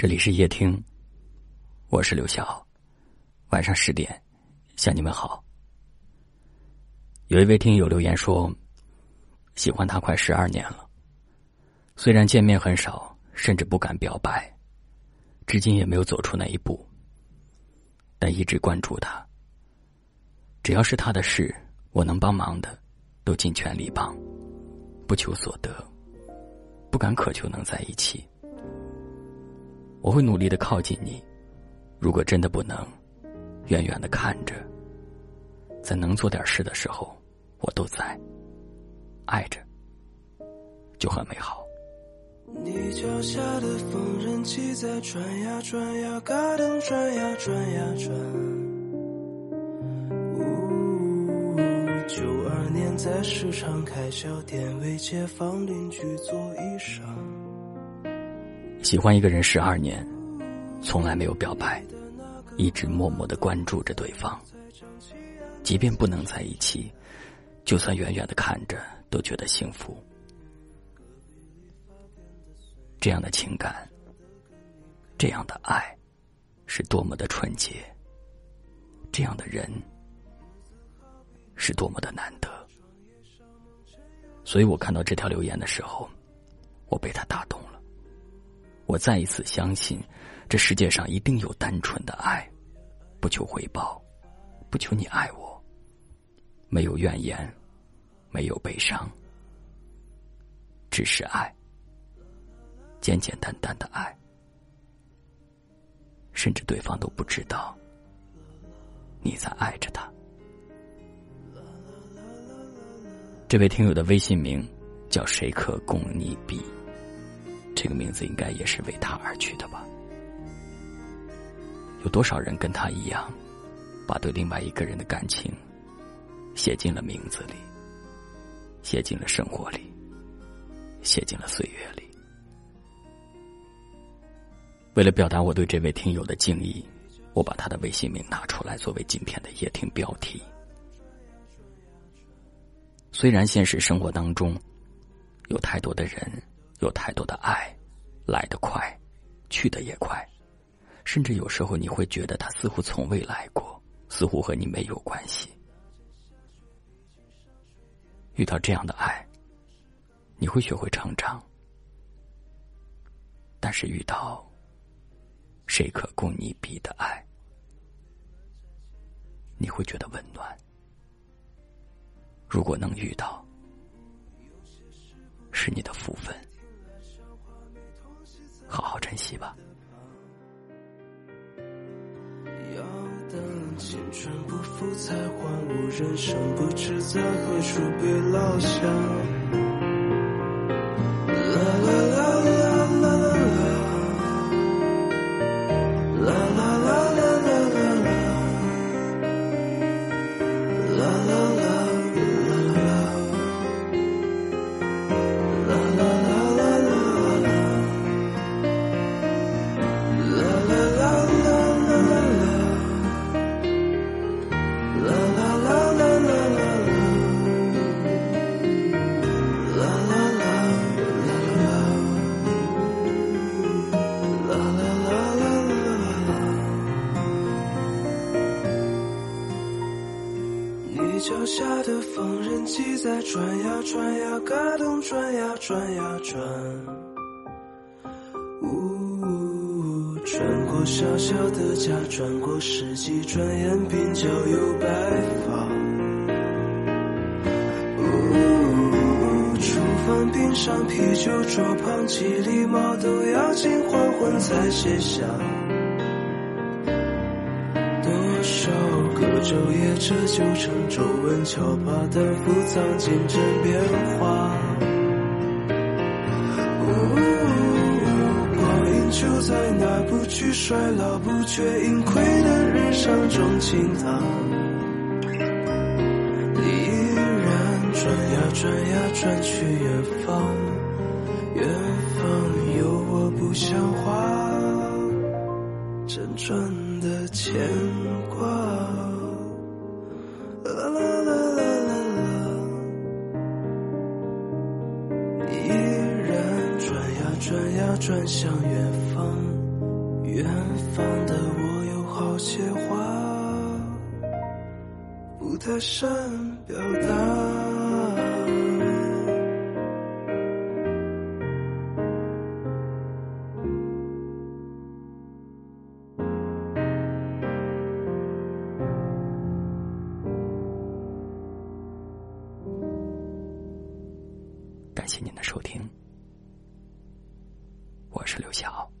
这里是夜听，我是刘晓。晚上十点，向你们好。有一位听友留言说，喜欢他快十二年了，虽然见面很少，甚至不敢表白，至今也没有走出那一步，但一直关注他。只要是他的事，我能帮忙的，都尽全力帮，不求所得，不敢渴求能在一起。我会努力的靠近你，如果真的不能，远远的看着，在能做点事的时候，我都在，爱着，就很美好。你脚下的缝纫机在转呀转呀，嘎噔转呀转呀转。呜，九二年在市场开小店，为街坊邻居做衣裳。喜欢一个人十二年，从来没有表白，一直默默的关注着对方。即便不能在一起，就算远远的看着，都觉得幸福。这样的情感，这样的爱，是多么的纯洁。这样的人，是多么的难得。所以我看到这条留言的时候，我被他打动。我再一次相信，这世界上一定有单纯的爱，不求回报，不求你爱我，没有怨言，没有悲伤，只是爱，简简单单的爱，甚至对方都不知道你在爱着他。这位听友的微信名叫“谁可共你比”。这个名字应该也是为他而取的吧？有多少人跟他一样，把对另外一个人的感情写进了名字里，写进了生活里，写进了岁月里？为了表达我对这位听友的敬意，我把他的微信名拿出来作为今天的夜听标题。虽然现实生活当中有太多的人。有太多的爱，来得快，去得也快，甚至有时候你会觉得他似乎从未来过，似乎和你没有关系。遇到这样的爱，你会学会成长；但是遇到谁可供你比的爱，你会觉得温暖。如果能遇到，是你的福分。好好珍惜吧。要等青春不复才还悟，人生不知在何处被落下。脚下的缝纫机在转呀转呀，嘎咚转呀转呀转。呜，转过小小的家，转过世纪，转眼鬓角有白发。呜，厨房冰上啤酒桌旁，几粒毛豆要近黄昏才卸下。昼夜这九成皱纹敲打，但复藏进针变化。光阴就在那不惧衰老、不觉盈亏的日常中倾淌。你依然转呀转呀转去远方，远方有我不像话，辗转的牵挂转呀转向远方远方的我有好些话不太善表达感谢您的收听。是刘晓。